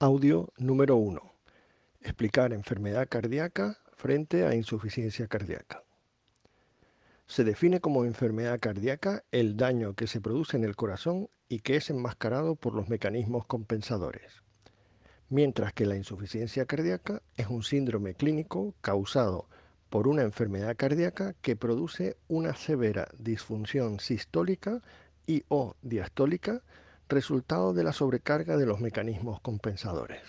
Audio número 1. Explicar enfermedad cardíaca frente a insuficiencia cardíaca. Se define como enfermedad cardíaca el daño que se produce en el corazón y que es enmascarado por los mecanismos compensadores. Mientras que la insuficiencia cardíaca es un síndrome clínico causado por una enfermedad cardíaca que produce una severa disfunción sistólica y o diastólica resultado de la sobrecarga de los mecanismos compensadores.